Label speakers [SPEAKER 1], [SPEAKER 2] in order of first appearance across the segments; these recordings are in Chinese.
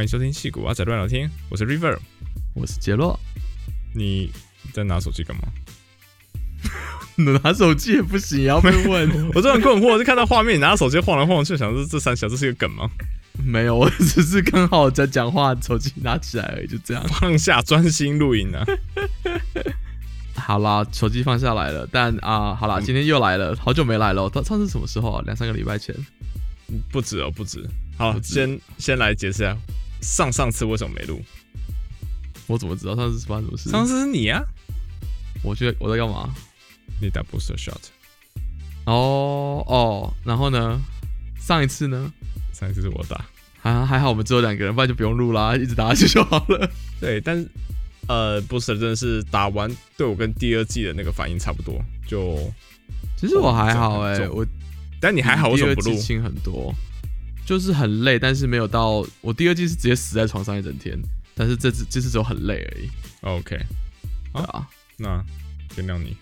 [SPEAKER 1] 欢迎收听戏骨阿仔乱聊天，我是 River，
[SPEAKER 2] 我是杰洛。
[SPEAKER 1] 你在拿手机干嘛？
[SPEAKER 2] 拿手机也不行，要被问。
[SPEAKER 1] 我真的很困惑，就看到画面，你拿手机晃来晃去，想说这三小这是一个梗吗？
[SPEAKER 2] 没有，我只是刚好在讲话，手机拿起来而已，就这样。
[SPEAKER 1] 放下，专心录音啊。
[SPEAKER 2] 好啦，手机放下来了，但啊，好啦，今天又来了，好久没来了。到上次什么时候啊？两三个礼拜前。
[SPEAKER 1] 不止哦，不止。好，先先来解释下，上上次为什么没录？
[SPEAKER 2] 我怎么知道上次发生什么事？
[SPEAKER 1] 上次是你啊。
[SPEAKER 2] 我觉得我在干嘛？
[SPEAKER 1] 你打 booster shot。
[SPEAKER 2] 哦哦，然后呢？上一次呢？
[SPEAKER 1] 上一次是我打。
[SPEAKER 2] 还还好，我们只有两个人，不然就不用录啦，一直打下去就好了。
[SPEAKER 1] 对，但是呃，booster 真的是打完对我跟第二季的那个反应差不多。就
[SPEAKER 2] 其实我还好哎，我
[SPEAKER 1] 但你还好，为什么不录？
[SPEAKER 2] 轻很多，就是很累，但是没有到我第二季是直接死在床上一整天，但是这次这次只有很累而已。
[SPEAKER 1] OK，
[SPEAKER 2] 啊，
[SPEAKER 1] 那原谅你。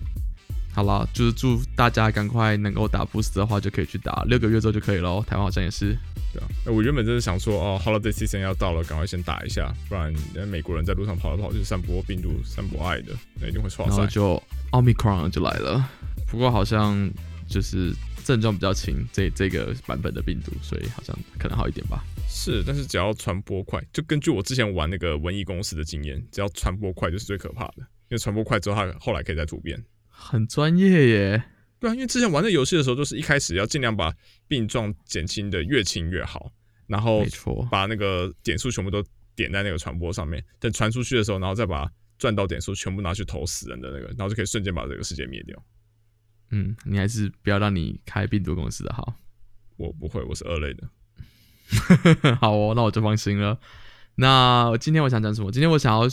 [SPEAKER 2] 好了，就是祝大家赶快能够打 boost 的话，就可以去打，六个月之后就可以了。台湾好像也是。
[SPEAKER 1] 对啊，我原本就是想说，哦，holiday season 要到了，赶快先打一下，不然美国人在路上跑来跑去，散播病毒、散播爱的，那一定会错。
[SPEAKER 2] 然后就 omicron 就来了，不过好像就是症状比较轻，这这个版本的病毒，所以好像可能好一点吧。
[SPEAKER 1] 是，但是只要传播快，就根据我之前玩那个瘟疫公司的经验，只要传播快就是最可怕的，因为传播快之后，它后来可以再突变。
[SPEAKER 2] 很专业耶，
[SPEAKER 1] 对啊，因为之前玩这游戏的时候，就是一开始要尽量把病状减轻的越轻越好，然后把那个点数全部都点在那个传播上面，等传出去的时候，然后再把赚到点数全部拿去投死人的那个，然后就可以瞬间把这个世界灭掉。
[SPEAKER 2] 嗯，你还是不要让你开病毒公司的好。
[SPEAKER 1] 我不会，我是二类的。
[SPEAKER 2] 好哦，那我就放心了。那今天我想讲什么？今天我想要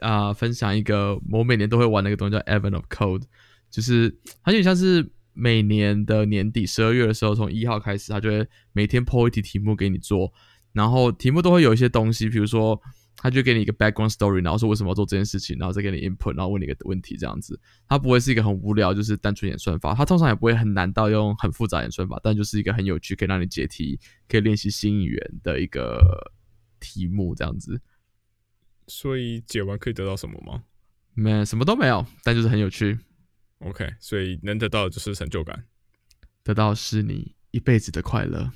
[SPEAKER 2] 啊分享一个我每年都会玩的一个东西，叫 Event of Code。就是它有点像是每年的年底十二月的时候，从一号开始，它就会每天 po 一题题目给你做，然后题目都会有一些东西，比如说，他就给你一个 background story，然后说为什么要做这件事情，然后再给你 input，然后问你一个问题这样子。它不会是一个很无聊，就是单纯演算法，它通常也不会很难到用很复杂演算法，但就是一个很有趣，可以让你解题，可以练习新语言的一个题目这样子。
[SPEAKER 1] 所以解完可以得到什么吗？
[SPEAKER 2] 没，什么都没有，但就是很有趣。
[SPEAKER 1] OK，所以能得到的就是成就感，
[SPEAKER 2] 得到是你一辈子的快乐，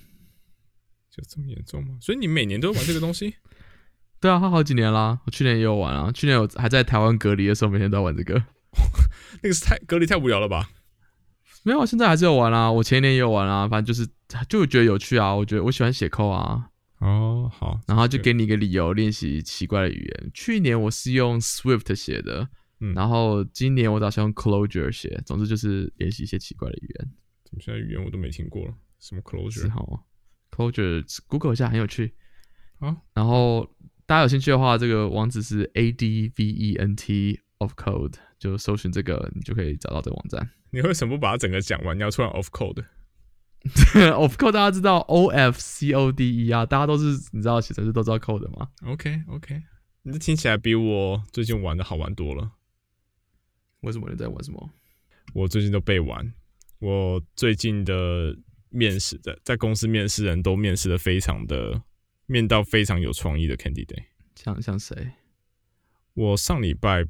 [SPEAKER 1] 就这么严重吗？所以你每年都玩这个东西？
[SPEAKER 2] 对啊，他好几年啦，我去年也有玩啊，去年我还在台湾隔离的时候，每天都要玩这个。
[SPEAKER 1] 那个是太隔离太无聊了吧？
[SPEAKER 2] 没有，现在还是有玩啊，我前年也有玩啊，反正就是就觉得有趣啊，我觉得我喜欢写扣啊。
[SPEAKER 1] 哦，好，
[SPEAKER 2] 然后就给你一个理由练习奇怪的语言。去年我是用 Swift 写的。然后今年我打算用 Clojure 写，总之就是练习一些奇怪的语言。
[SPEAKER 1] 怎么现在语言我都没听过了？什么 Clojure？
[SPEAKER 2] 好，Clojure，Google 一下很有趣。
[SPEAKER 1] 好，
[SPEAKER 2] 然后大家有兴趣的话，这个网址是 advent of code，就搜寻这个，你就可以找到这个网站。
[SPEAKER 1] 你为什么不把它整个讲完？你要突然 of
[SPEAKER 2] code？of code 大家知道 o f c o d e 啊，大家都是你知道写程式都知道 code 吗
[SPEAKER 1] ？OK OK，你这听起来比我最近玩的好玩多了。
[SPEAKER 2] 为什么你在玩什么？
[SPEAKER 1] 我最近都背完。我最近的面试的，在公司面试人都面试的非常的面到非常有创意的 candidate。
[SPEAKER 2] 像像谁？
[SPEAKER 1] 我上礼拜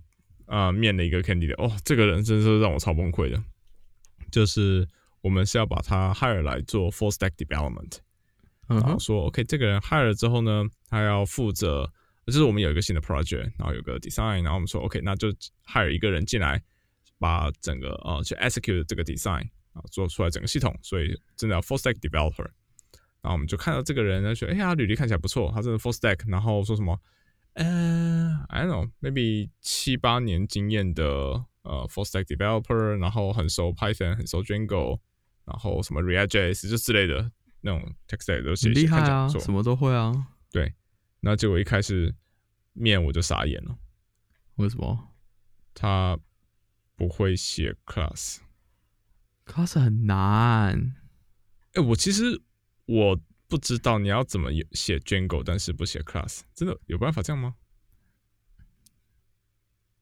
[SPEAKER 1] 啊面了一个 candidate，哦，这个人真是让我超崩溃的。就是我们是要把他 hire 来做 full stack development，然后说 OK，这个人 hire 了之后呢，他要负责。就是我们有一个新的 project，然后有个 design，然后我们说 OK，那就 hire 一个人进来，把整个呃去 execute 这个 design 啊，做出来整个系统，所以真的要 full stack developer。然后我们就看到这个人，他说：“哎呀，履历看起来不错，他真的 full stack。”然后说什么？呃，I don't know，maybe 七八年经验的呃 full stack developer，然后很熟 Python，很熟 Django，然后什么 React.js 就之类的那种 text 都写，
[SPEAKER 2] 厉害啊，什么都会啊，
[SPEAKER 1] 对。那结果一开始面我就傻眼了，
[SPEAKER 2] 为什么？
[SPEAKER 1] 他不会写 class，class
[SPEAKER 2] 很难。
[SPEAKER 1] 哎，我其实我不知道你要怎么写 Django，但是不写 class，真的有办法这样吗？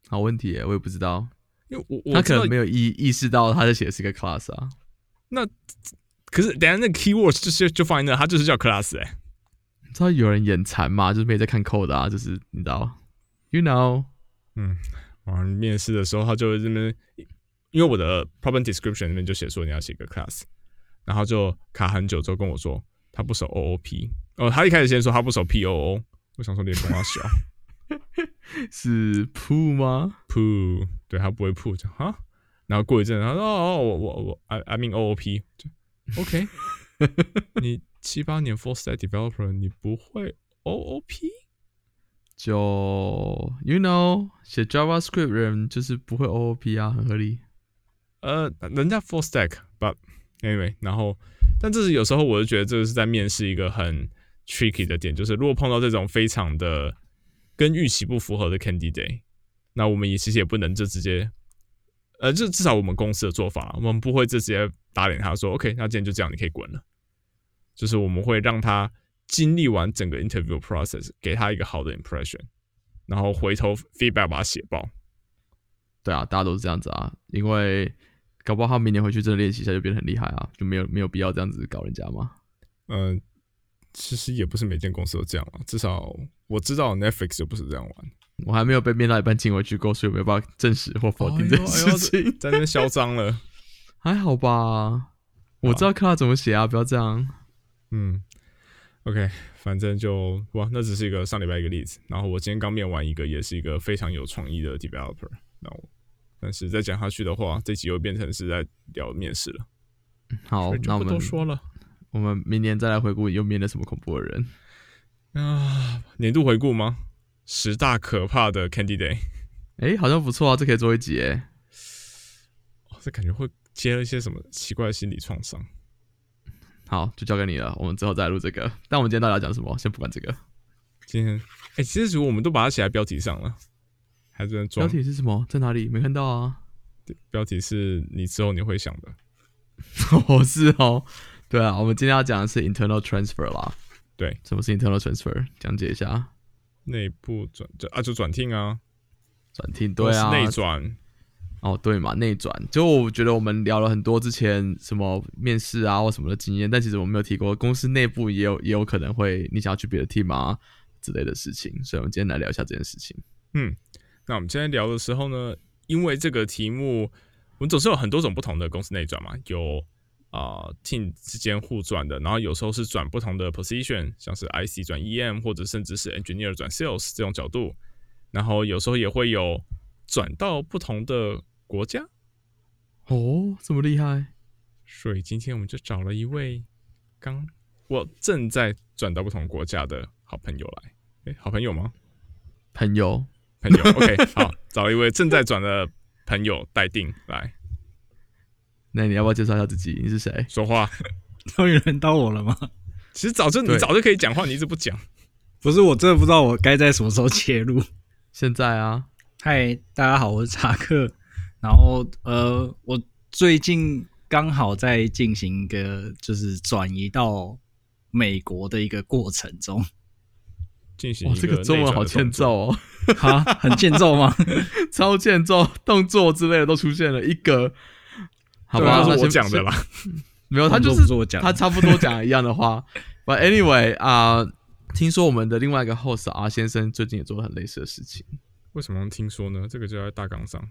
[SPEAKER 2] 好问题，我也不知道，
[SPEAKER 1] 因为我
[SPEAKER 2] 他可能没有意意识到他在写的是一个 class 啊。
[SPEAKER 1] 那可是等下那 keywords 就是就放在那，他就是叫 class 哎。
[SPEAKER 2] 知道有人眼馋吗，就是没在看 code 啊，就是你知道，you know，
[SPEAKER 1] 嗯，我面试的时候他就这边，因为我的 problem description 那边就写说你要写个 class，然后就卡很久之后跟我说他不守 OOP，哦，他一开始先说他不守 POO，我想说连跟他小，
[SPEAKER 2] 是 poo 吗
[SPEAKER 1] ？poo，对他不会 poo，哈，然后过一阵他说哦我我我 I I mean OOP，就 OK，你。七八年 full stack developer，你不会 OOP？
[SPEAKER 2] 就 you know，写 JavaScript 人就是不会 OOP 啊，很合理。
[SPEAKER 1] 呃，人家 full stack，but anyway，然后，但这是有时候我就觉得这个是在面试一个很 tricky 的点，就是如果碰到这种非常的跟预期不符合的 candidate，那我们也其实也不能就直接，呃，就至少我们公司的做法，我们不会就直接打脸他说 OK，那今天就这样，你可以滚了。就是我们会让他经历完整个 interview process，给他一个好的 impression，然后回头 feedback 把它写爆。
[SPEAKER 2] 对啊，大家都是这样子啊，因为搞不好他明年回去真的练习一下就变得很厉害啊，就没有没有必要这样子搞人家嘛。
[SPEAKER 1] 嗯，其实也不是每间公司都这样啊，至少我知道 Netflix 就不是这样玩。
[SPEAKER 2] 我还没有被面到一半请回去，过，所以没有办法证实或否定这件事情？
[SPEAKER 1] 在那边嚣张了，
[SPEAKER 2] 还好吧？我知道看他怎么写啊，不要这样。
[SPEAKER 1] 嗯，OK，反正就哇，那只是一个上礼拜一个例子。然后我今天刚面完一个，也是一个非常有创意的 developer。那我，但是再讲下去的话，这集又变成是在聊面试了。
[SPEAKER 2] 好，那我们
[SPEAKER 1] 都说了，
[SPEAKER 2] 我们明年再来回顾又面了什么恐怖的人
[SPEAKER 1] 啊？年度回顾吗？十大可怕的 candidate。
[SPEAKER 2] 哎，好像不错啊，这可以做一集哎。
[SPEAKER 1] 这感觉会接了一些什么奇怪的心理创伤。
[SPEAKER 2] 好，就交给你了。我们之后再录这个。但我们今天到底要讲什么？先不管这个。
[SPEAKER 1] 今天，哎，其实如果我们都把它写在标题上了，还是
[SPEAKER 2] 标题是什么？在哪里？没看到啊。
[SPEAKER 1] 标题是你之后你会想的。
[SPEAKER 2] 哦，是哦。对啊，我们今天要讲的是 internal transfer 啦。
[SPEAKER 1] 对，
[SPEAKER 2] 什么是 internal transfer？讲解一下。
[SPEAKER 1] 内部转就啊，就转听啊。
[SPEAKER 2] 转听，对啊。
[SPEAKER 1] 内转。
[SPEAKER 2] 哦，对嘛，内转就我觉得我们聊了很多之前什么面试啊或什么的经验，但其实我们没有提过公司内部也有也有可能会你想要去别的 team 啊之类的事情，所以我们今天来聊一下这件事情。
[SPEAKER 1] 嗯，那我们今天聊的时候呢，因为这个题目，我们总是有很多种不同的公司内转嘛，有啊 team 之间互转的，然后有时候是转不同的 position，像是 IC 转 EM 或者甚至是 engineer 转 sales 这种角度，然后有时候也会有。转到不同的国家
[SPEAKER 2] 哦，这么厉害！
[SPEAKER 1] 所以今天我们就找了一位刚我正在转到不同国家的好朋友来。哎，好朋友吗？
[SPEAKER 2] 朋友，
[SPEAKER 1] 朋友。OK，好，找一位正在转的朋友待定来。
[SPEAKER 2] 那你要不要介绍一下自己？你是谁？
[SPEAKER 1] 说话。
[SPEAKER 3] 终于轮到我了吗？
[SPEAKER 1] 其实早就你早就可以讲话，你一直不讲。
[SPEAKER 3] 不是，我真的不知道我该在什么时候切入。
[SPEAKER 2] 现在啊。
[SPEAKER 3] 嗨，大家好，我是查克。然后，呃，我最近刚好在进行一个就是转移到美国的一个过程中。
[SPEAKER 1] 进行这个
[SPEAKER 2] 中文好欠揍哦，
[SPEAKER 3] 哈，很欠揍吗？
[SPEAKER 2] 超欠揍，动作之类的都出现了一个，好吧，
[SPEAKER 1] 是我讲的啦。
[SPEAKER 2] 没有，他就是他差不多讲一样的话。But anyway 啊，听说我们的另外一个 host 阿先生最近也做了很类似的事情。
[SPEAKER 1] 为什么听说呢？这个就在大纲上。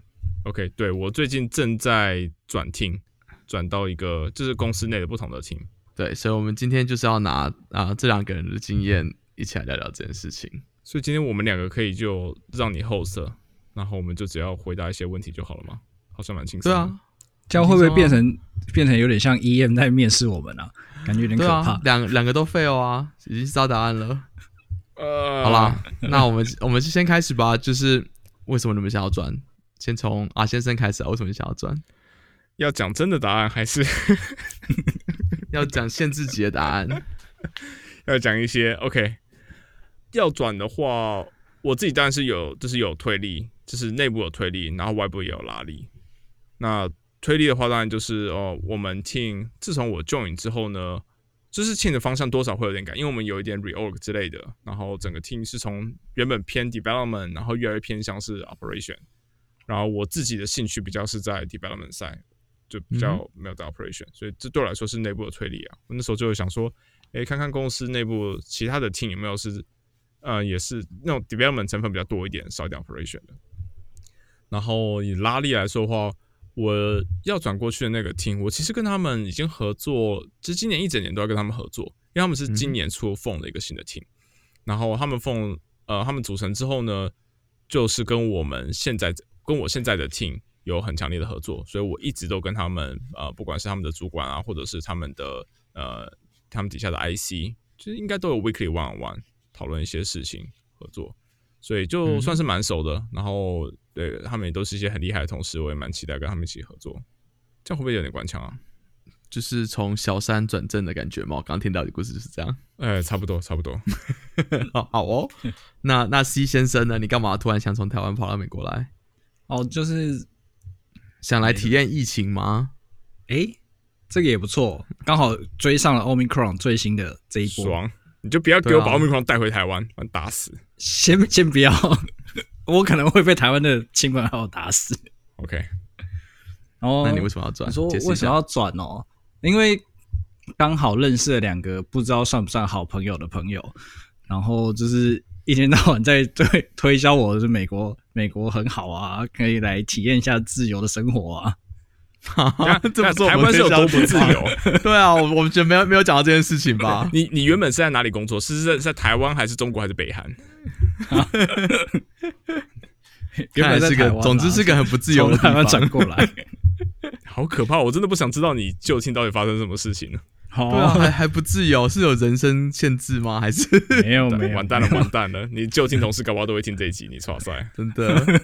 [SPEAKER 1] OK，对我最近正在转 team，转到一个就是公司内的不同的 team。
[SPEAKER 2] 对，所以我们今天就是要拿啊这两个人的经验一起来聊聊这件事情。
[SPEAKER 1] 所以今天我们两个可以就让你 host，然后我们就只要回答一些问题就好了吗？好像蛮轻松。
[SPEAKER 2] 对啊，
[SPEAKER 3] 这样会不会变成变成有点像 EM 在面试我们啊？感觉有点可怕。
[SPEAKER 2] 两两个都 fail 啊，已经知道答案了。呃，好啦，那我们我们就先开始吧。就是为什么你们想要转？先从阿先生开始啊。为什么你想要转？
[SPEAKER 1] 要讲真的答案，还是
[SPEAKER 2] 要讲限制级的答案？
[SPEAKER 1] 要讲一些 OK。要转的话，我自己当然是有，就是有推力，就是内部有推力，然后外部也有拉力。那推力的话，当然就是哦，我们 team 自从我 join 之后呢。就是 team 的方向多少会有点改，因为我们有一点 reorg 之类的，然后整个 team 是从原本偏 development，然后越来越偏向是 operation，然后我自己的兴趣比较是在 development side，就比较没有在 operation，所以这对我来说是内部的推力啊。我那时候就会想说，诶，看看公司内部其他的 team 有没有是，呃，也是那种 development 成分比较多一点，少一点 operation 的。然后以拉力来说的话，我要转过去的那个 team，我其实跟他们已经合作，其实今年一整年都要跟他们合作，因为他们是今年出 phone 的一个新的 team。然后他们 phone，呃，他们组成之后呢，就是跟我们现在跟我现在的 team 有很强烈的合作，所以我一直都跟他们，呃，不管是他们的主管啊，或者是他们的呃，他们底下的 IC，就是应该都有 weekly one on one 讨论一些事情合作，所以就算是蛮熟的。然后对他们也都是一些很厉害的同事，我也蛮期待跟他们一起合作。这样会不会有点官腔啊？
[SPEAKER 2] 就是从小三转正的感觉嘛？我刚听到的故事就是这样。
[SPEAKER 1] 哎，差不多，差不多。
[SPEAKER 2] 好好哦。那那 C 先生呢？你干嘛突然想从台湾跑到美国来？
[SPEAKER 3] 哦，就是
[SPEAKER 2] 想来体验疫情吗？
[SPEAKER 3] 哎，这个也不错，刚好追上了 Omicron 最新的这一波。
[SPEAKER 1] 爽！你就不要给我把 Omicron 带回台湾，把打死。
[SPEAKER 3] 先先不要，我可能会被台湾的亲朋好友打死。
[SPEAKER 1] OK。
[SPEAKER 3] 然后，
[SPEAKER 2] 那你为什么要转？
[SPEAKER 3] 说为什么要转哦？因为刚好认识了两个不知道算不算好朋友的朋友，然后就是一天到晚在推推销我是美国，美国很好啊，可以来体验一下自由的生活啊。
[SPEAKER 2] 这不
[SPEAKER 1] 台湾是有多不自由？
[SPEAKER 2] 对啊，我我们觉得没有没有讲到这件事情吧？
[SPEAKER 1] 你你原本是在哪里工作？是在在台湾还是中国还是北韩？
[SPEAKER 3] 原本
[SPEAKER 2] 是个，总之是个很不自由的
[SPEAKER 3] 台湾转过来。
[SPEAKER 1] 好可怕！我真的不想知道你就近到底发生什么事情了。
[SPEAKER 2] 对啊，还还不自由，是有人身限制吗？还是
[SPEAKER 3] 没有没有？
[SPEAKER 1] 完蛋了，完蛋了！你就近同事搞不好都会听这一集，你错塞，
[SPEAKER 2] 真的。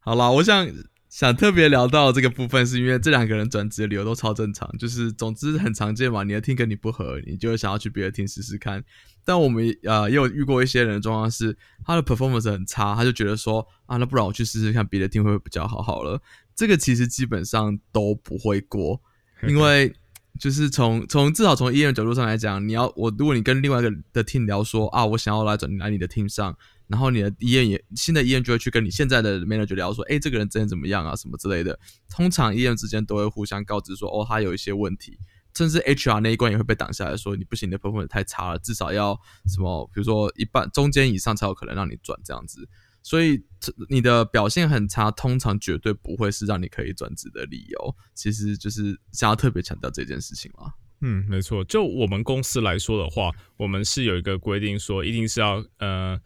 [SPEAKER 2] 好啦，我想想特别聊到这个部分，是因为这两个人转职的理由都超正常，就是总之很常见嘛。你的听跟你不合，你就想要去别的听试试看。但我们呃也有遇过一些人的状况是，他的 performance 很差，他就觉得说啊，那不然我去试试看别的听会不会比较好？好了。这个其实基本上都不会过，因为就是从从至少从医院角度上来讲，你要我如果你跟另外一个的 team 聊说啊，我想要来转来你的 team 上，然后你的医院也新的医院就会去跟你现在的 manager 聊说，哎，这个人之前怎么样啊，什么之类的。通常医院之间都会互相告知说，哦，他有一些问题，甚至 HR 那一关也会被挡下来说，你不行，你的 performance 太差了，至少要什么，比如说一半中间以上才有可能让你转这样子。所以，你的表现很差，通常绝对不会是让你可以转职的理由。其实就是想要特别强调这件事情嘛。
[SPEAKER 1] 嗯，没错。就我们公司来说的话，我们是有一个规定，说一定是要呃，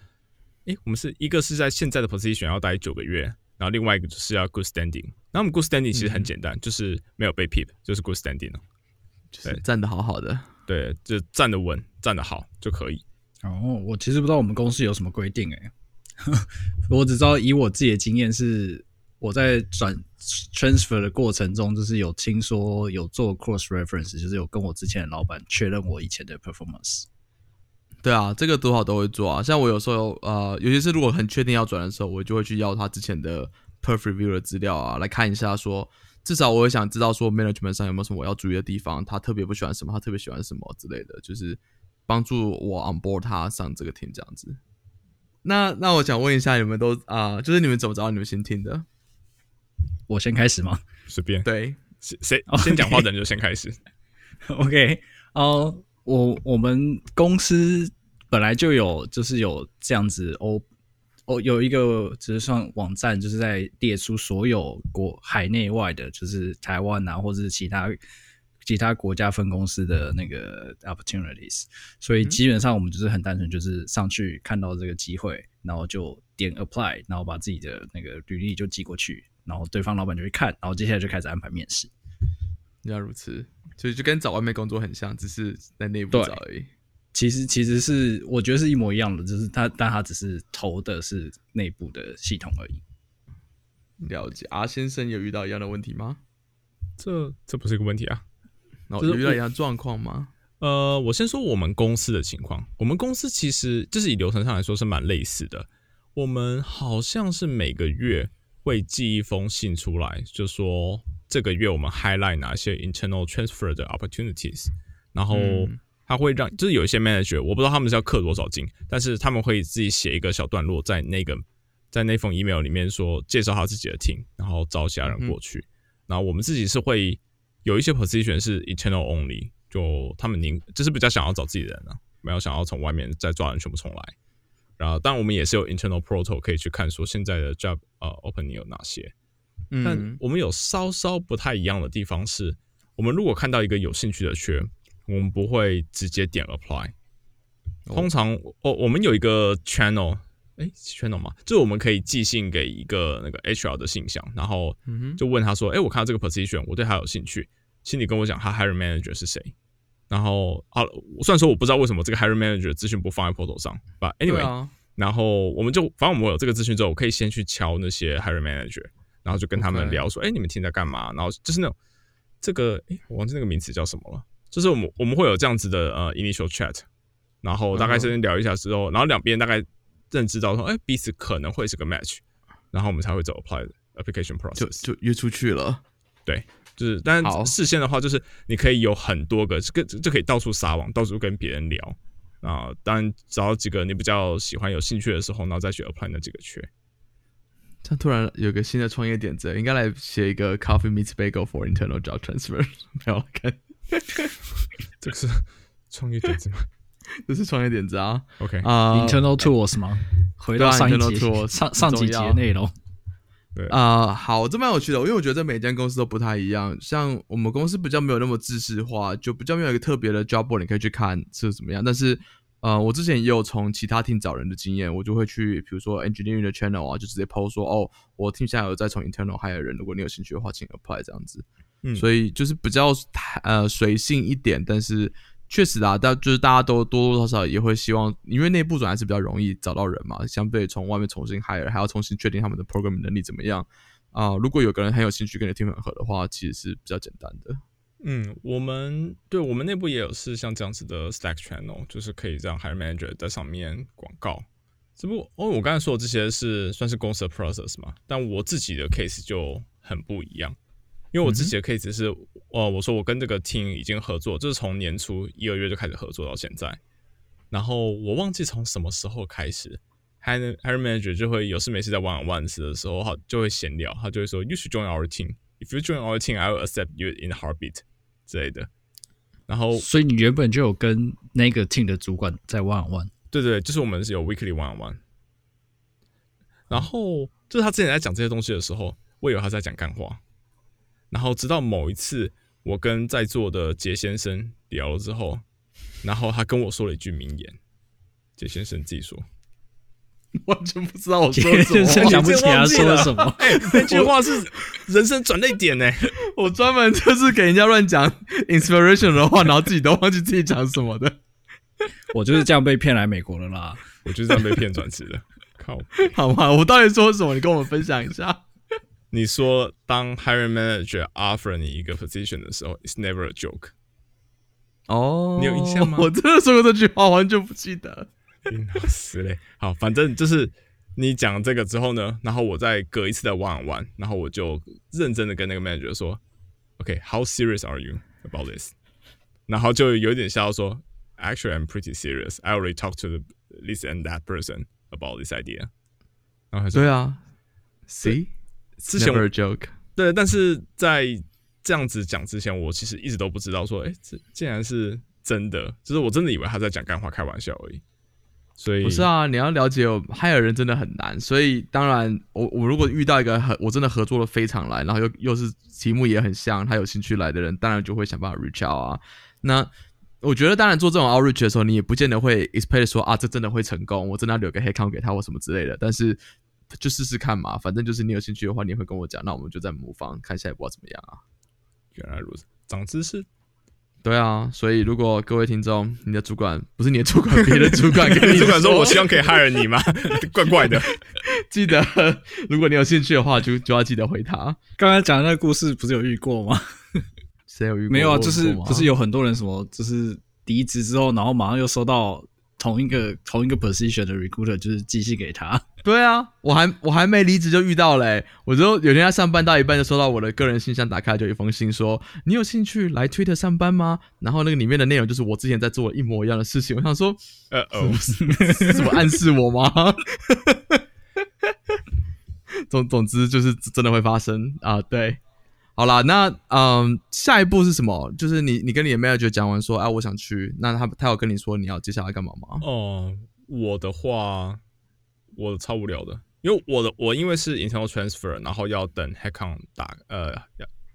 [SPEAKER 1] 诶，我们是一个是在现在的 position 要待九个月，然后另外一个就是要 good standing。那我们 good standing 其实很简单，就是没有被 p i p 就是 good standing 了，
[SPEAKER 2] 就是站得好好的。
[SPEAKER 1] 对，就站得稳，站得好就可以。
[SPEAKER 3] 哦，我其实不知道我们公司有什么规定，诶。我只知道以我自己的经验是，我在转 transfer 的过程中，就是有听说有做 cross reference，就是有跟我之前的老板确认我以前的 performance。
[SPEAKER 2] 对啊，这个多少都会做啊。像我有时候呃，尤其是如果很确定要转的时候，我就会去要他之前的 perf review 的资料啊，来看一下，说至少我也想知道说 management 上有没有什么我要注意的地方，他特别不喜欢什么，他特别喜欢什么之类的，就是帮助我 on board 他上这个 team 这样子。那那我想问一下，你们都啊，就是你们怎么找到你们新听的？
[SPEAKER 3] 我先开始吗？
[SPEAKER 1] 随便，
[SPEAKER 2] 对，
[SPEAKER 1] 谁先讲话的人就先开始。
[SPEAKER 3] OK，哦，我我们公司本来就有，就是有这样子哦哦，有一个只是算网站，就是在列出所有国海内外的，就是台湾啊，或者是其他。其他国家分公司的那个 opportunities，所以基本上我们就是很单纯，就是上去看到这个机会，然后就点 apply，然后把自己的那个履历就寄过去，然后对方老板就会看，然后接下来就开始安排面试。
[SPEAKER 2] 原来如此，所以就跟找外面工作很像，只是在内部找而已。
[SPEAKER 3] 其实其实是我觉得是一模一样的，就是他但他只是投的是内部的系统而已。
[SPEAKER 2] 了解，阿先生有遇到一样的问题吗？
[SPEAKER 1] 这这不是一个问题啊。
[SPEAKER 2] 有遇到一样状况吗？
[SPEAKER 1] 呃，我先说我们公司的情况。我们公司其实就是以流程上来说是蛮类似的。我们好像是每个月会寄一封信出来，就说这个月我们 highlight 哪些 internal transfer 的 opportunities，然后他会让就是有一些 manager，我不知道他们是要刻多少金，但是他们会自己写一个小段落在那个在那封 email 里面说介绍他自己的 team，然后招其他人过去。然后我们自己是会。有一些 position 是 internal only，就他们宁就是比较想要找自己人啊，没有想要从外面再抓人全部重来。然后，但我们也是有 internal portal 可以去看说现在的 job 呃 opening 有哪些。但我们有稍稍不太一样的地方是，我们如果看到一个有兴趣的缺，我们不会直接点 apply。通常，哦，我们有一个 channel，哎，channel 嘛，就是我们可以寄信给一个那个 HR 的信箱，然后就问他说，哎，我看到这个 position，我对他有兴趣，请你跟我讲他 hiring manager 是谁。然后，好，虽然说我不知道为什么这个 hiring manager 资讯不放在 portal 上，but anyway，然后我们就反正我们有这个资讯之后，我可以先去敲那些 hiring manager。然后就跟他们聊说，哎，你们听在干嘛？然后就是那种这个，哎，我忘记那个名词叫什么了。就是我们我们会有这样子的呃 initial chat，然后大概先聊一下之后，然后两边大概认知到说，哎，彼此可能会是个 match，然后我们才会走 apply application process，
[SPEAKER 2] 就就约出去了。
[SPEAKER 1] 对，就是，但事先的话，就是你可以有很多个，跟就可以到处撒网，到处跟别人聊啊。当然找几个你比较喜欢、有兴趣的时候，然后再去 apply 那几个缺。
[SPEAKER 2] 他突然有个新的创业点子，应该来写一个 Coffee meets Bagel for internal job transfer。没有看，
[SPEAKER 1] 这个是创业点子吗？
[SPEAKER 2] 这是创业点子啊。
[SPEAKER 1] OK
[SPEAKER 3] 啊，internal tools 吗？回到上一节上上几节内容。
[SPEAKER 1] 对
[SPEAKER 2] 啊，好，这蛮有趣的，因为我觉得每间公司都不太一样。像我们公司比较没有那么知识化，就比较没有一个特别的 job board，你可以去看是怎么样。但是呃，我之前也有从其他 team 找人的经验，我就会去，比如说 engineering 的 channel 啊，就直接 post 说，哦，我 team 下有在从 internal hire 人，如果你有兴趣的话，请 apply 这样子。嗯，所以就是比较呃随性一点，但是确实啊，但就是大家都多多少少也会希望，因为内部转还是比较容易找到人嘛，相对从外面重新 hire 还要重新确定他们的 programming 能力怎么样啊。如果有个人很有兴趣跟你 team 很合的话，其实是比较简单的。
[SPEAKER 1] 嗯，我们对我们内部也有是像这样子的 Slack channel，就是可以让 Hire Manager 在上面广告。只不过，哦，我刚才说的这些是算是公司的 process 嘛，但我自己的 case 就很不一样，因为我自己的 case 是，哦，我说我跟这个 team 已经合作，就是从年初一二月就开始合作到现在，然后我忘记从什么时候开始，Hire Hire Manager 就会有事没事在 one on one 的时候，好就会闲聊，他就会说，You should join our team. If you join our team, I will accept you in heartbeat. 之类的，然后，
[SPEAKER 3] 所以你原本就有跟那个 team 的主管在 one on one，
[SPEAKER 1] 对对，就是我们是有 weekly one on one。然后，就是他之前在讲这些东西的时候，我以为他在讲干话。然后，直到某一次，我跟在座的杰先生聊了之后，然后他跟我说了一句名言，杰先生自己说。
[SPEAKER 2] 完全不知道我说 什么，
[SPEAKER 3] 想不起他说了什么。
[SPEAKER 1] 哎，那句话是人生转泪点呢。
[SPEAKER 2] 我专门就是给人家乱讲 inspiration 的话，然后自己都忘记自己讲什么的。
[SPEAKER 3] 我就是这样被骗来美国的啦。
[SPEAKER 1] 我就是这样被骗转职的。靠，
[SPEAKER 2] 好吗？我到底说什么？你跟我们分享一下。
[SPEAKER 1] 你说当 hiring manager offer 你一个 position 的时候，it's never a joke。
[SPEAKER 2] 哦，
[SPEAKER 1] 你有印象吗？
[SPEAKER 2] 我真的说过这句话，完全不记得。
[SPEAKER 1] 死嘞！好，反正就是你讲这个之后呢，然后我再隔一次再玩玩然后我就认真的跟那个 manager 说，OK，how serious are you about this？然后就有点笑说，Actually, I'm pretty serious. I already talked to this and that person about this idea。然后
[SPEAKER 2] 对啊，See，
[SPEAKER 1] 之前
[SPEAKER 2] joke。
[SPEAKER 1] 对，但是在这样子讲之前，我其实一直都不知道说，哎，这竟然是真的，就是我真的以为他在讲干话、开玩笑而已。所以
[SPEAKER 2] 不是啊，你要了解海尔人真的很难。所以当然，我我如果遇到一个很我真的合作的非常来，然后又又是题目也很像，他有兴趣来的人，当然就会想办法 reach out 啊。那我觉得，当然做这种 outreach 的时候，你也不见得会 expect 说啊，这真的会成功，我真的要留个黑 count 给他或什么之类的。但是就试试看嘛，反正就是你有兴趣的话，你也会跟我讲，那我们就在模仿看下一步怎么样啊。
[SPEAKER 1] 原来如此，长知识。
[SPEAKER 2] 对啊，所以如果各位听众，你的主管不是你的主管，别的主管跟你
[SPEAKER 1] 主管说，我希望可以 hire 你吗？怪怪的。
[SPEAKER 2] 记得，如果你有兴趣的话，就就要记得回他。
[SPEAKER 3] 刚刚讲的那个故事，不是有遇过吗？
[SPEAKER 2] 谁有遇？过？
[SPEAKER 3] 没有啊，就是不是有很多人什么，就是离职之后，然后马上又收到。同一个同一个 position 的 recruiter 就是寄信给他。
[SPEAKER 2] 对啊，我还我还没离职就遇到嘞。我就有天在上班到一半就收到我的个人信箱，打开就一封信说：“你有兴趣来 Twitter 上班吗？”然后那个里面的内容就是我之前在做一模一样的事情。我想说，呃哦，怎么暗示我吗？总总之就是真的会发生啊。对，好啦，那嗯，下一步是什么？就是你你跟你的 manager 讲完说，啊，我想去，那他他有跟你说你要接下来干嘛吗？
[SPEAKER 1] 哦，我的话，我超无聊的，因为我的我因为是 internal transfer，然后要等 headcount 打，呃，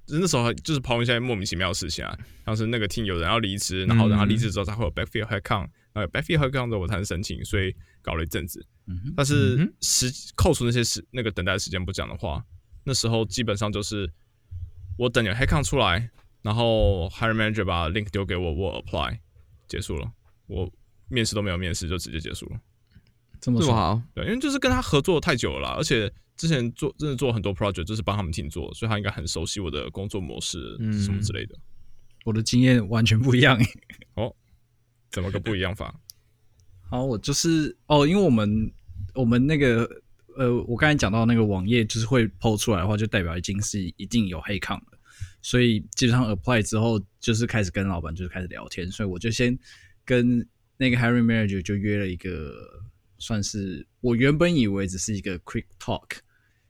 [SPEAKER 1] 就那时候就是碰一些莫名其妙的事情啊，像是那个 team 有人要离职，然后等他离职之后他会有 backfill headcount，呃，backfill headcount 的我才能申请，所以搞了一阵子。但是时扣除那些时那个等待时间不讲的话，那时候基本上就是。我等有 Hackon 出来，然后 Hiring Manager 把 link 丢给我，我 apply，结束了。我面试都没有面试，就直接结束了。
[SPEAKER 2] 这么好？
[SPEAKER 1] 对，因为就是跟他合作太久了，而且之前做真的做很多 project，就是帮他们听做，所以他应该很熟悉我的工作模式什么之类的。
[SPEAKER 3] 我的经验完全不一样。
[SPEAKER 1] 哦，怎么个不一样法？
[SPEAKER 3] 好，我就是哦，因为我们我们那个。呃，我刚才讲到那个网页，就是会 PO 出来的话，就代表已经是一定有黑抗了。所以基本上 apply 之后，就是开始跟老板就是开始聊天。所以我就先跟那个 Harry Manager 就约了一个，算是我原本以为只是一个 quick talk，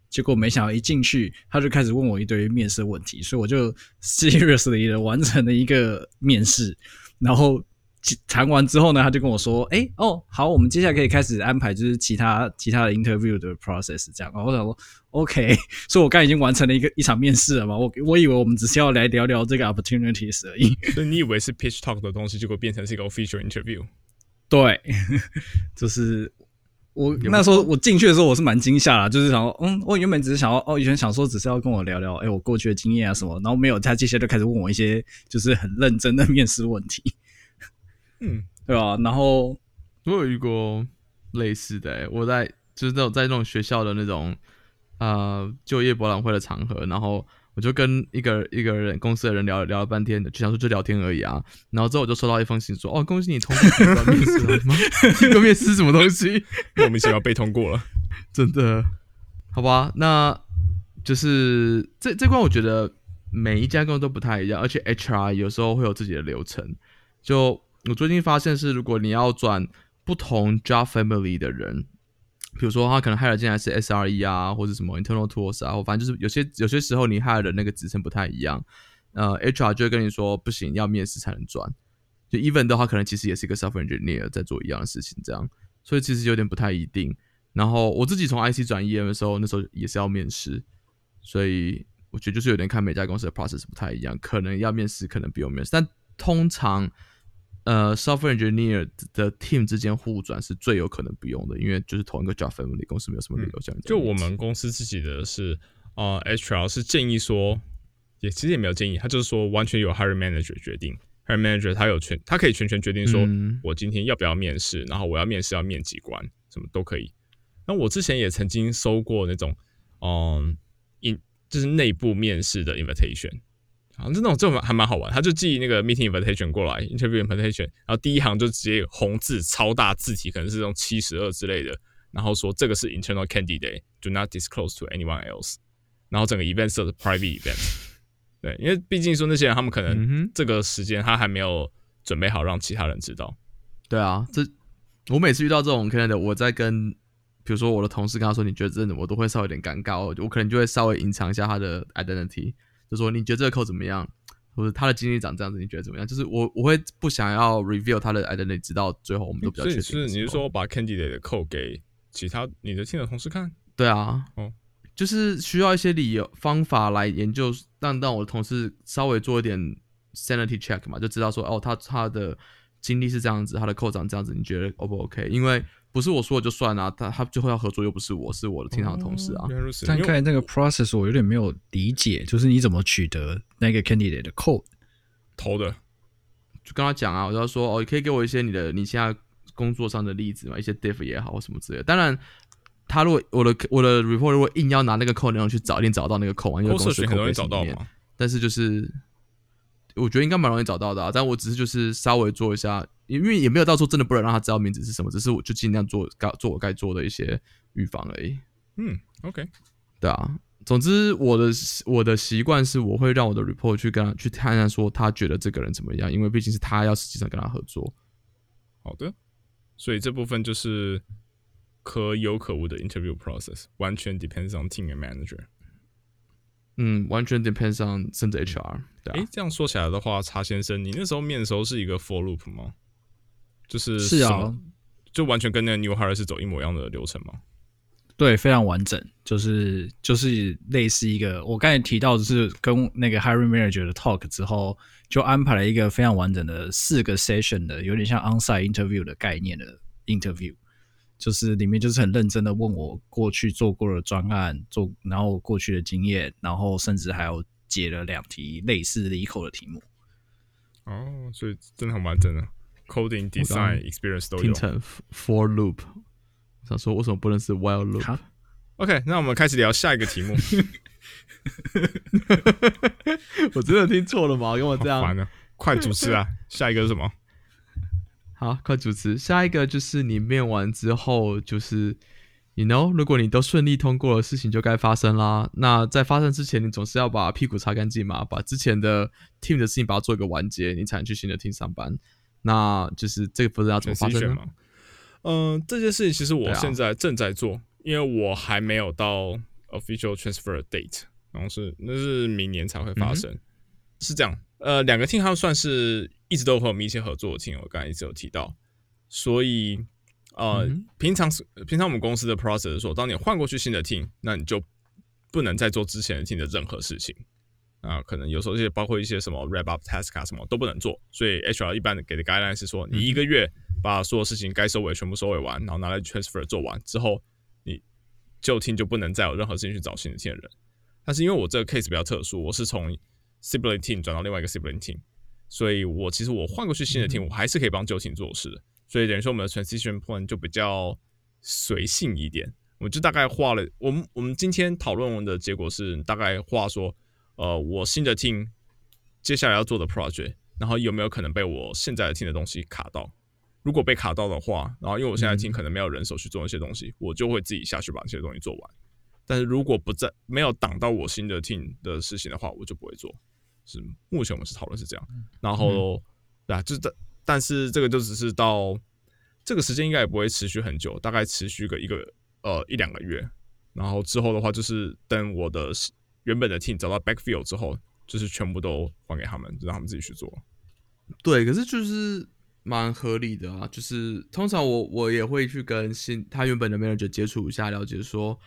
[SPEAKER 3] 结果没想到一进去他就开始问我一堆面试问题，所以我就 seriously 的完成了一个面试，然后。谈完之后呢，他就跟我说：“哎，哦，好，我们接下来可以开始安排，就是其他其他的 interview 的 process 这样。”然后我想说：“OK，所以我刚已经完成了一个一场面试了嘛？我我以为我们只是要来聊聊这个 opportunities 而已。
[SPEAKER 1] 所以你以为是 pitch talk 的东西，结果变成是一个 official interview？
[SPEAKER 3] 对，就是我那时候我进去的时候，我是蛮惊吓的，就是想说，嗯，我原本只是想要，哦，以前想说只是要跟我聊聊，哎，我过去的经验啊什么，然后没有，他接下来就开始问我一些就是很认真的面试问题。”嗯，对吧？然后
[SPEAKER 2] 我有遇过类似的，我在就是那种在那种学校的那种呃就业博览会的场合，然后我就跟一个一个人公司的人聊聊了半天，就想说就聊天而已啊。然后之后我就收到一封信说，哦，恭喜你通过面试了吗？这个面试什么东西？
[SPEAKER 1] 莫名其妙被通过了，
[SPEAKER 2] 真的？好吧，那就是这这关我觉得每一家公司都不太一样，而且 HR 有时候会有自己的流程，就。我最近发现是，如果你要转不同 job family 的人，比如说他可能 hire 进来是 SRE 啊，或者什么 internal tools 啊，或反正就是有些有些时候你 hire 的那个职称不太一样，呃，HR 就会跟你说不行，要面试才能转。就 even 的话，可能其实也是一个 software engineer 在做一样的事情，这样，所以其实有点不太一定。然后我自己从 IC 转 EM 的时候，那时候也是要面试，所以我觉得就是有点看每家公司的 process 不太一样，可能要面试，可能不用面试，但通常。呃，software engineer 的 team 之间互转是最有可能不用的，因为就是同一个 job family 公司没有什么理由这样。
[SPEAKER 1] 就我们公司自己的是，呃，HR 是建议说，也其实也没有建议，他就是说完全由 hiring manager 决定，hiring manager 他有权，他可以全权决定说，我今天要不要面试，然后我要面试要面几关，什么都可以。那我之前也曾经收过那种，嗯，in 就是内部面试的 invitation。啊，这种这种还蛮好玩，他就寄那个 meeting invitation 过来，interview invitation，然后第一行就直接红字超大字体，可能是这种七十二之类的，然后说这个是 internal candidate，do not disclose to anyone else，然后整个 event 是 private event，对，因为毕竟说那些人他们可能这个时间他还没有准备好让其他人知道，
[SPEAKER 2] 对啊，这我每次遇到这种 candidate，我在跟比如说我的同事跟他说你觉得真的，我都会稍微有点尴尬，我可能就会稍微隐藏一下他的 identity。就说你觉得这个扣怎么样，或者他的经历长这样子，你觉得怎么样？就是我我会不想要 reveal 他的 identity，直到最后我们都比较确定。
[SPEAKER 1] 是你是说把 candidate 的扣给其他你的亲的同事看？
[SPEAKER 2] 对啊，哦，就是需要一些理由方法来研究，让让我的同事稍微做一点 sanity check 嘛，就知道说哦，他他的经历是这样子，他的扣长这样子，你觉得 O 不 OK？因为不是我说了就算啊，他他最后要合作又不是我，是我的天堂同事啊。
[SPEAKER 3] 但看来那个 process 我有点没有理解，就是你怎么取得那个 candidate 的 code
[SPEAKER 1] 投的？
[SPEAKER 2] 就跟他讲啊，我就说哦，你可以给我一些你的你现在工作上的例子嘛，一些 diff 也好或什么之类的。当然，他如果我的我的 report 如果硬要拿那个 code 内容去找，一定找到那个 code，因为公司
[SPEAKER 1] 很容易找到
[SPEAKER 2] 嘛。但是就是我觉得应该蛮容易找到的，啊，但我只是就是稍微做一下。因为也没有到时候真的不能让他知道名字是什么，只是我就尽量做该做我该做的一些预防而已。
[SPEAKER 1] 嗯，OK，
[SPEAKER 2] 对啊。总之，我的我的习惯是，我会让我的 report 去跟他去看看，说他觉得这个人怎么样，因为毕竟是他要实际上跟他合作。
[SPEAKER 1] 好的，所以这部分就是可有可无的 interview process，完全 depends on team and manager。
[SPEAKER 2] 嗯，完全 depends on 甚至 HR。对
[SPEAKER 1] 哎，这样说起来的话，查先生，你那时候面的时候是一个 for loop 吗？就是
[SPEAKER 3] 是啊，
[SPEAKER 1] 就完全跟那个 new hire 是走一模一样的流程吗？
[SPEAKER 3] 对，非常完整，就是就是类似一个我刚才提到，就是跟那个 hiring manager 的 talk 之后，就安排了一个非常完整的四个 session 的，有点像 onsite interview 的概念的 interview，就是里面就是很认真的问我过去做过的专案，做然后过去的经验，然后甚至还有解了两题类似的 eco 的题目。
[SPEAKER 1] 哦，所以真的很完整的 coding design experience 都有。
[SPEAKER 2] 听成 for loop。想说为什么不能是 while loop？OK，
[SPEAKER 1] 那我们开始聊下一个题目。
[SPEAKER 2] 我真的听错了吗？跟我这样
[SPEAKER 1] 完了，快主持啊！下一个是什么？
[SPEAKER 2] 好，快主持。下一个就是你面完之后，就是，you know，如果你都顺利通过了事情就该发生啦。那在发生之前，你总是要把屁股擦干净嘛，把之前的 team 的事情把它做一个完结，你才能去新的 team 上班。那就是这个不知道怎么发生吗？
[SPEAKER 1] 嗯，这件事情其实我现在正在做，因为我还没有到 official transfer date，然后是那是明年才会发生，是这样。呃，两个 team 他们算是一直都和我们一起合作的 team，我刚才一直有提到，所以呃，平常是平常我们公司的 process 说，当你换过去新的 team，那你就不能再做之前的 team 的任何事情。啊，可能有时候这些包括一些什么 wrap up task 啊，什么都不能做，所以 HR 一般给的 guideline 是说，你一个月把所有事情该收尾全部收尾完，然后拿来 transfer 做完之后，你旧 team 就不能再有任何事情去找新的 team 人。但是因为我这个 case 比较特殊，我是从 sibling team 转到另外一个 sibling team，所以我其实我换过去新的 team，我还是可以帮旧 team 做事的。所以等于说我们的 transition plan 就比较随性一点，我就大概画了，我们我们今天讨论的结果是大概画说。呃，我新的 team 接下来要做的 project，然后有没有可能被我现在的 team 的东西卡到？如果被卡到的话，然后因为我现在 team 可能没有人手去做那些东西，我就会自己下去把这些东西做完。但是如果不在没有挡到我新的 team 的事情的话，我就不会做。是目前我们是讨论是这样。然后对啊，就是但但是这个就只是到这个时间应该也不会持续很久，大概持续个一个呃一两个月。然后之后的话就是等我的。原本的 team 找到 backfield 之后，就是全部都还给他们，就让他们自己去做。
[SPEAKER 2] 对，可是就是蛮合理的啊。就是通常我我也会去跟新他原本的 manager 接触一下，了解说，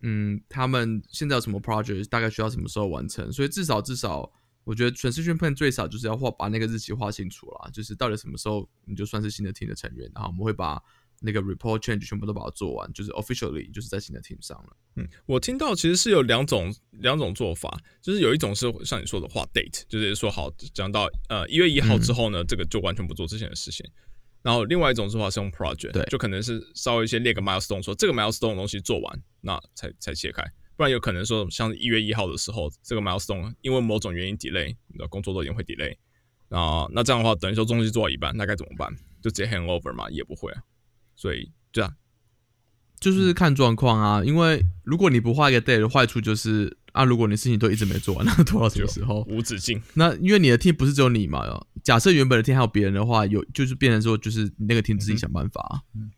[SPEAKER 2] 嗯，他们现在有什么 project，大概需要什么时候完成。所以至少至少，我觉得全视讯 plan 最少就是要画把那个日期画清楚了，就是到底什么时候你就算是新的 team 的成员，然后我们会把。那个 report change 全部都把它做完，就是 officially 就是在新的 team 上了。
[SPEAKER 1] 嗯，我听到其实是有两种两种做法，就是有一种是像你说的话 date，就是说好讲到呃一月一号之后呢，这个就完全不做之前的事情。然后另外一种做法是用 project，
[SPEAKER 2] 对，
[SPEAKER 1] 就可能是稍微先列个 milestone，说这个 milestone 的东西做完，那才才切开。不然有可能说像一月一号的时候，这个 milestone 因为某种原因 delay，你的工作都已经会 delay。啊，那这样的话，等于说东西做到一半，那该怎么办？就直接 hand over 嘛？也不会啊。所以，这样
[SPEAKER 2] 就是看状况啊。因为如果你不画一个 day 的坏处就是啊，如果你事情都一直没做完，那拖到什么时候？
[SPEAKER 1] 无止境。
[SPEAKER 2] 那因为你的 team 不是只有你嘛？假设原本的 team 还有别人的话，有就是变成说，就是那个 team 自己想办法。嗯，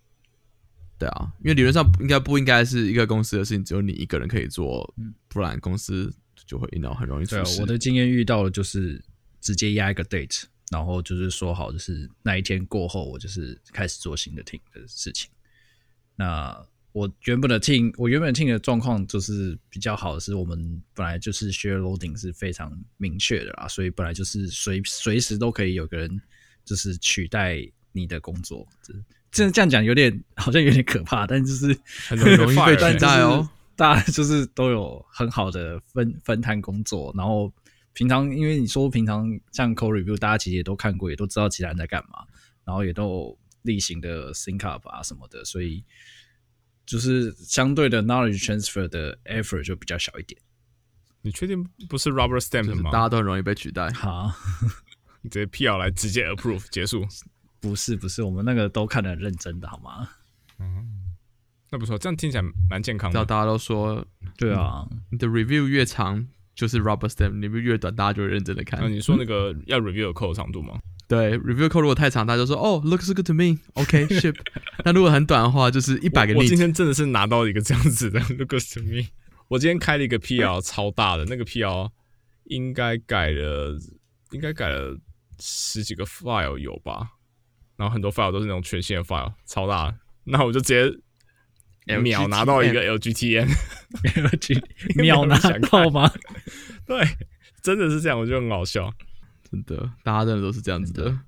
[SPEAKER 2] 对啊，因为理论上应该不应该是一个公司的事情，只有你一个人可以做，不然公司就会引导很容易出事。
[SPEAKER 3] 我的经验遇到的就是直接压一个 date。然后就是说好，就是那一天过后，我就是开始做新的 team 的事情。那我原本的 team，我原本 team 的状况就是比较好的，是我们本来就是 share loading 是非常明确的啦，所以本来就是随随时都可以有个人就是取代你的工作。这这样讲有点好像有点可怕，但就是
[SPEAKER 2] 很容易被取代哦。
[SPEAKER 3] 大家就是都有很好的分分摊工作，然后。平常，因为你说平常像 code review，大家其实也都看过，也都知道其他人在干嘛，然后也都例行的 think up 啊什么的，所以就是相对的 knowledge transfer 的 effort 就比较小一点。
[SPEAKER 1] 你确定不是 rubber stamp 吗？
[SPEAKER 2] 大家都很容易被取代。
[SPEAKER 3] 好，
[SPEAKER 1] 你直接 PR 来直接 approve 结束？
[SPEAKER 3] 不是，不是，我们那个都看得很认真的，好吗？
[SPEAKER 1] 嗯，那不错，这样听起来蛮健康的。
[SPEAKER 2] 大家都说，
[SPEAKER 3] 对啊，
[SPEAKER 2] 你的 review 越长。就是 rubber stamp，你们越短，大家就会认真的看。
[SPEAKER 1] 那你说那个要 review 扣的长度吗？
[SPEAKER 2] 对，review 扣如果太长，大家就说哦，looks good to me，OK，ship。那如果很短的话，就是一百个。
[SPEAKER 1] 我今天真的是拿到一个这样子的 looks to me。我今天开了一个 PL 超大的，那个 PL 应该改了，应该改了十几个 file 有吧？然后很多 file 都是那种全新的 file，超大的。那我就直接秒拿到一个 LGTN，
[SPEAKER 3] 秒拿到吗？
[SPEAKER 1] 对，真的是这样，我觉得很好笑，
[SPEAKER 2] 真的，大家真的都是这样子的。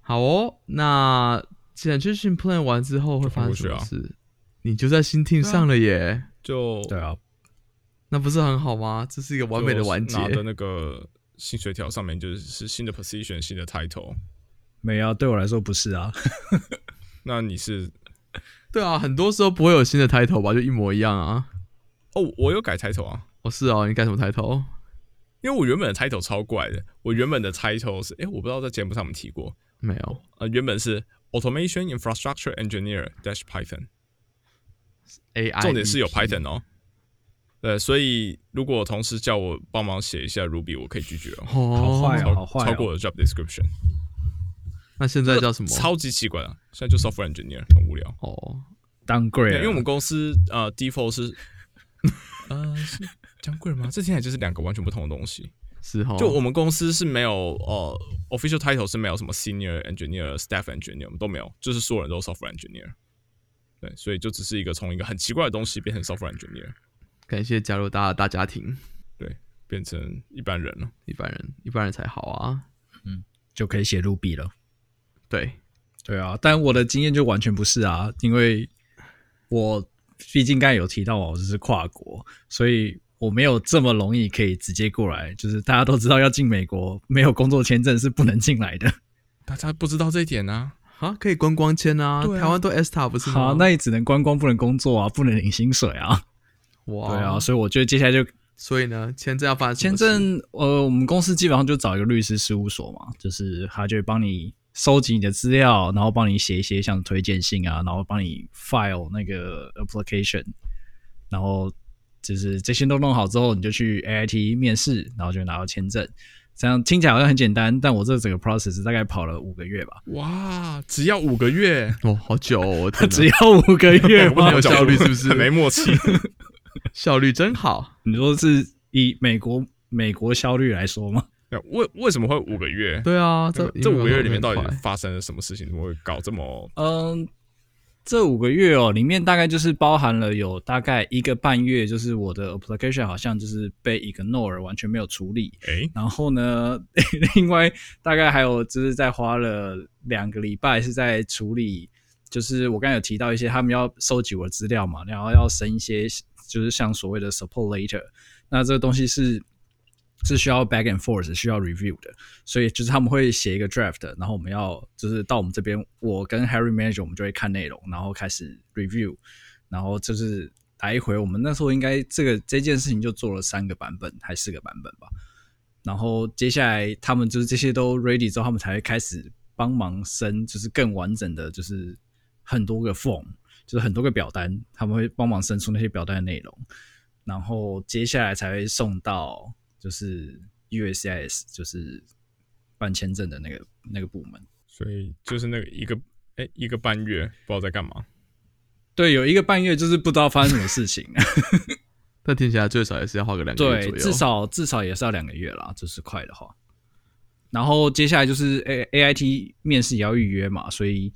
[SPEAKER 2] 好哦，那既然 transition plan 完之后会发生什么事？你就在新 team 上了耶，
[SPEAKER 1] 就
[SPEAKER 3] 对啊，
[SPEAKER 2] 那不是很好吗？这是一个完美的完结。
[SPEAKER 1] 拿的那个薪水条上面就是是新的 position，新的 title。
[SPEAKER 3] 没啊，对我来说不是啊。
[SPEAKER 1] 那你是？
[SPEAKER 2] 对啊，很多时候不会有新的 title 吧，就一模一样啊。
[SPEAKER 1] 哦，我有改 title 啊。
[SPEAKER 2] 哦，是哦，你改什么 title？
[SPEAKER 1] 因为我原本的 title 超怪的，我原本的 title 是，哎，我不知道在节目上面提过
[SPEAKER 2] 没有？
[SPEAKER 1] 呃，原本是 Automation Infrastructure Engineer dash Python。
[SPEAKER 2] A I
[SPEAKER 1] 重点是有 Python 哦，对，所以如果同事叫我帮忙写一下 Ruby，我可以拒绝哦。
[SPEAKER 3] 好坏啊，好坏，
[SPEAKER 1] 超过了 job description。
[SPEAKER 2] 那现在叫什么？
[SPEAKER 1] 超级奇怪啊！现在就 software engineer，很无聊
[SPEAKER 2] 哦。
[SPEAKER 3] 当贵，
[SPEAKER 1] 因为我们公司呃 default 是 呃是当贵吗？这听起来就是两个完全不同的东西。
[SPEAKER 2] 是哈，
[SPEAKER 1] 就我们公司是没有呃 official title 是没有什么 senior engineer、staff engineer，我们都没有，就是所有人都 software engineer。对，所以就只是一个从一个很奇怪的东西变成 software engineer。
[SPEAKER 2] 感谢加入大家大家庭，
[SPEAKER 1] 对，变成一般人了，
[SPEAKER 2] 一般人，一般人才好啊，
[SPEAKER 3] 嗯，就可以写 Ruby 了。
[SPEAKER 2] 对，
[SPEAKER 3] 对啊，但我的经验就完全不是啊，因为我毕竟刚才有提到我是跨国，所以我没有这么容易可以直接过来。就是大家都知道要进美国，没有工作签证是不能进来的。
[SPEAKER 1] 大家不知道这一点呢？
[SPEAKER 2] 啊，可以观光签啊，台湾都 S 塔不是吗？
[SPEAKER 3] 好，那也只能观光，不能工作啊，不能领薪水啊。
[SPEAKER 2] 哇，
[SPEAKER 3] 对啊，所以我觉得接下来就，
[SPEAKER 2] 所以呢，签证要发
[SPEAKER 3] 签证，呃，我们公司基本上就找一个律师事务所嘛，就是他就会帮你收集你的资料，然后帮你写一些像推荐信啊，然后帮你 file 那个 application，然后就是这些都弄好之后，你就去 AIT 面试，然后就拿到签证。这样听起来好像很简单，但我这整个 process 大概跑了五个月吧。
[SPEAKER 1] 哇，只要五个月
[SPEAKER 2] 哦，好久哦！
[SPEAKER 3] 只要五个月，
[SPEAKER 2] 没有效率是不是？
[SPEAKER 1] 没默契，
[SPEAKER 2] 效率真好。
[SPEAKER 3] 你说是以美国美国效率来说吗？
[SPEAKER 1] 为为什么会五个月？
[SPEAKER 2] 对啊，这
[SPEAKER 1] 这五个月里面到底发生了什么事情？怎么会搞这么……
[SPEAKER 3] 嗯。这五个月哦，里面大概就是包含了有大概一个半月，就是我的 application 好像就是被 ignore 完全没有处理。
[SPEAKER 1] 诶，
[SPEAKER 3] 然后呢，另外大概还有就是在花了两个礼拜是在处理，就是我刚才有提到一些他们要收集我的资料嘛，然后要审一些就是像所谓的 support letter，那这个东西是。是需要 back and forth，需要 review 的，所以就是他们会写一个 draft，然后我们要就是到我们这边，我跟 Harry manager 我们就会看内容，然后开始 review，然后就是来一回，我们那时候应该这个这件事情就做了三个版本还四个版本吧，然后接下来他们就是这些都 ready 之后，他们才会开始帮忙生，就是更完整的就是很多个 form，就是很多个表单，他们会帮忙生出那些表单的内容，然后接下来才会送到。就是 USCIS，就是办签证的那个那个部门，
[SPEAKER 1] 所以就是那个一个哎一个半月不知道在干嘛。
[SPEAKER 3] 对，有一个半月就是不知道发生什么事情。
[SPEAKER 2] 但听起来最少也是要花个两个月左右，
[SPEAKER 3] 至少至少也是要两个月啦，就是快的话。然后接下来就是 A A I T 面试也要预约嘛，所以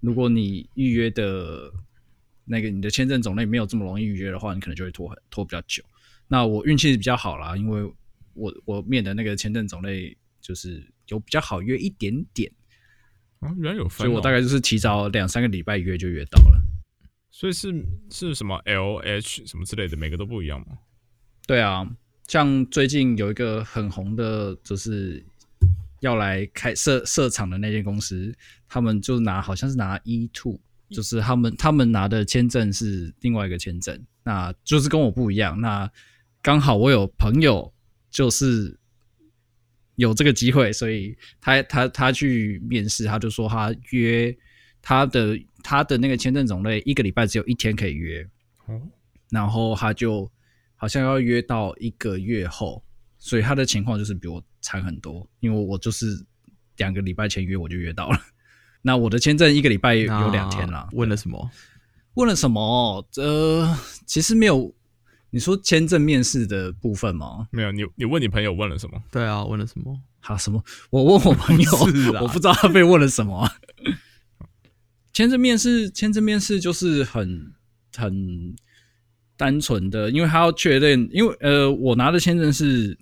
[SPEAKER 3] 如果你预约的那个你的签证种类没有这么容易预约的话，你可能就会拖很拖比较久。那我运气比较好啦，因为。我我面的那个签证种类就是有比较好约一点点
[SPEAKER 1] 啊，原来有分，
[SPEAKER 3] 所以我大概就是提早两三个礼拜约就约到了。
[SPEAKER 1] 所以是是什么 L H 什么之类的，每个都不一样吗？
[SPEAKER 3] 对啊，像最近有一个很红的，就是要来开设设厂的那间公司，他们就拿好像是拿 E two，就是他们他们拿的签证是另外一个签证，那就是跟我不一样。那刚好我有朋友。就是有这个机会，所以他他他去面试，他就说他约他的他的那个签证种类一个礼拜只有一天可以约，哦，然后他就好像要约到一个月后，所以他的情况就是比我惨很多，因为我就是两个礼拜前约我就约到了，那我的签证一个礼拜有两天了。
[SPEAKER 2] 问了什么？
[SPEAKER 3] 问了什么？呃，其实没有。你说签证面试的部分吗？
[SPEAKER 1] 没有，你你问你朋友问了什么？
[SPEAKER 2] 对啊，问了什么？
[SPEAKER 3] 好，什么？我问我朋友 我不知道他被问了什么。签证面试，签证面试就是很很单纯的，因为他要确认，因为呃，我拿的签证是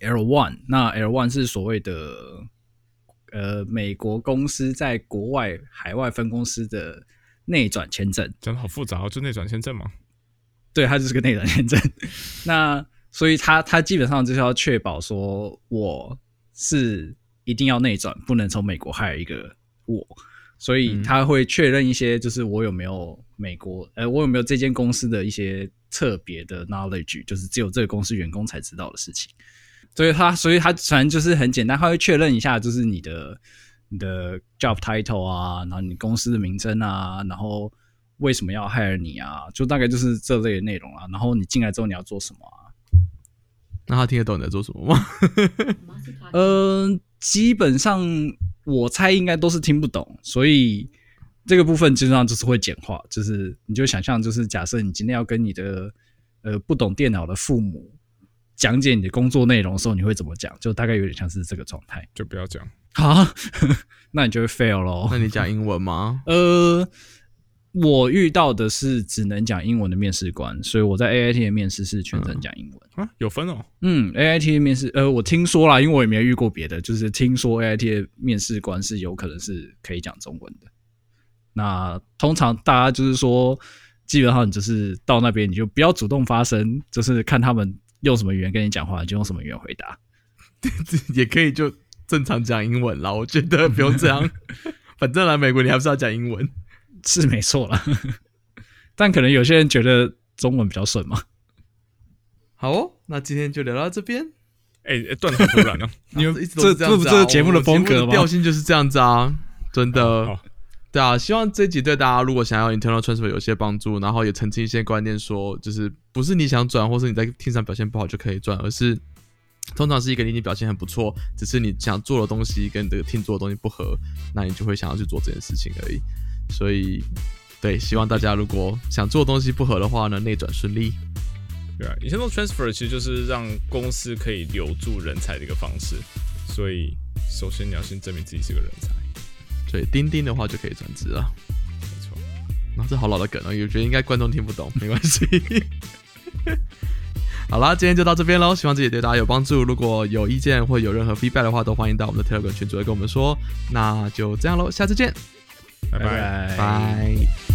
[SPEAKER 3] L one，那 L one 是所谓的呃美国公司在国外海外分公司的内转签证，
[SPEAKER 1] 讲的好复杂哦，就内转签证吗？
[SPEAKER 3] 对，他就是个内转签证。那所以他他基本上就是要确保说我是一定要内转，不能从美国还有一个我，所以他会确认一些，就是我有没有美国，呃，我有没有这间公司的一些特别的 knowledge，就是只有这个公司员工才知道的事情。所以他，所以他反正就是很简单，他会确认一下，就是你的你的 job title 啊，然后你公司的名称啊，然后。为什么要害你啊？就大概就是这类的内容啊。然后你进来之后你要做什么啊？
[SPEAKER 2] 那他听得懂你在做什么吗？
[SPEAKER 3] 呃，基本上我猜应该都是听不懂，所以这个部分基本上就是会简化。就是你就想象，就是假设你今天要跟你的呃不懂电脑的父母讲解你的工作内容的时候，你会怎么讲？就大概有点像是这个状态。
[SPEAKER 1] 就不要讲
[SPEAKER 3] 好，那你就会 fail 咯。
[SPEAKER 2] 那你讲英文吗？
[SPEAKER 3] 呃。我遇到的是只能讲英文的面试官，所以我在 A I T 的面试是全程讲英文
[SPEAKER 1] 啊，有分哦。
[SPEAKER 3] 嗯，A I T 的面试，呃，我听说啦，因为我也没有遇过别的，就是听说 A I T 的面试官是有可能是可以讲中文的。那通常大家就是说，基本上你就是到那边你就不要主动发声，就是看他们用什么语言跟你讲话，就用什么语言回答。
[SPEAKER 2] 也可以就正常讲英文啦，我觉得不用这样。反正来美国你还是要讲英文。
[SPEAKER 3] 是没错了，但可能有些人觉得中文比较顺嘛。
[SPEAKER 2] 好哦，那今天就聊到这边。
[SPEAKER 1] 哎，断的突然了，
[SPEAKER 2] 你们一直这这不这节目的风格吗？调性就是这样子啊，真的。对啊，希望这集对大家如果想要 internal transfer 有些帮助，然后也澄清一些观念，说就是不是你想转，或是你在听上表现不好就可以转，而是通常是一个你表现很不错，只是你想做的东西跟这个听做的东西不合，那你就会想要去做这件事情而已。所以，对，希望大家如果想做东西不合的话呢，内转顺利。
[SPEAKER 1] 对啊，以前做 transfer 其实就是让公司可以留住人才的一个方式。所以，首先你要先证明自己是个人才。
[SPEAKER 2] 所以，钉钉的话就可以转职了。
[SPEAKER 1] 没错。
[SPEAKER 2] 那这好老的梗哦，我觉得应该观众听不懂，没关系。好啦，今天就到这边喽，希望这己对大家有帮助。如果有意见或有任何 feedback 的话，都欢迎到我们的 Telegram 群组来跟我们说。那就这样喽，下次见。
[SPEAKER 1] 拜拜
[SPEAKER 2] 拜。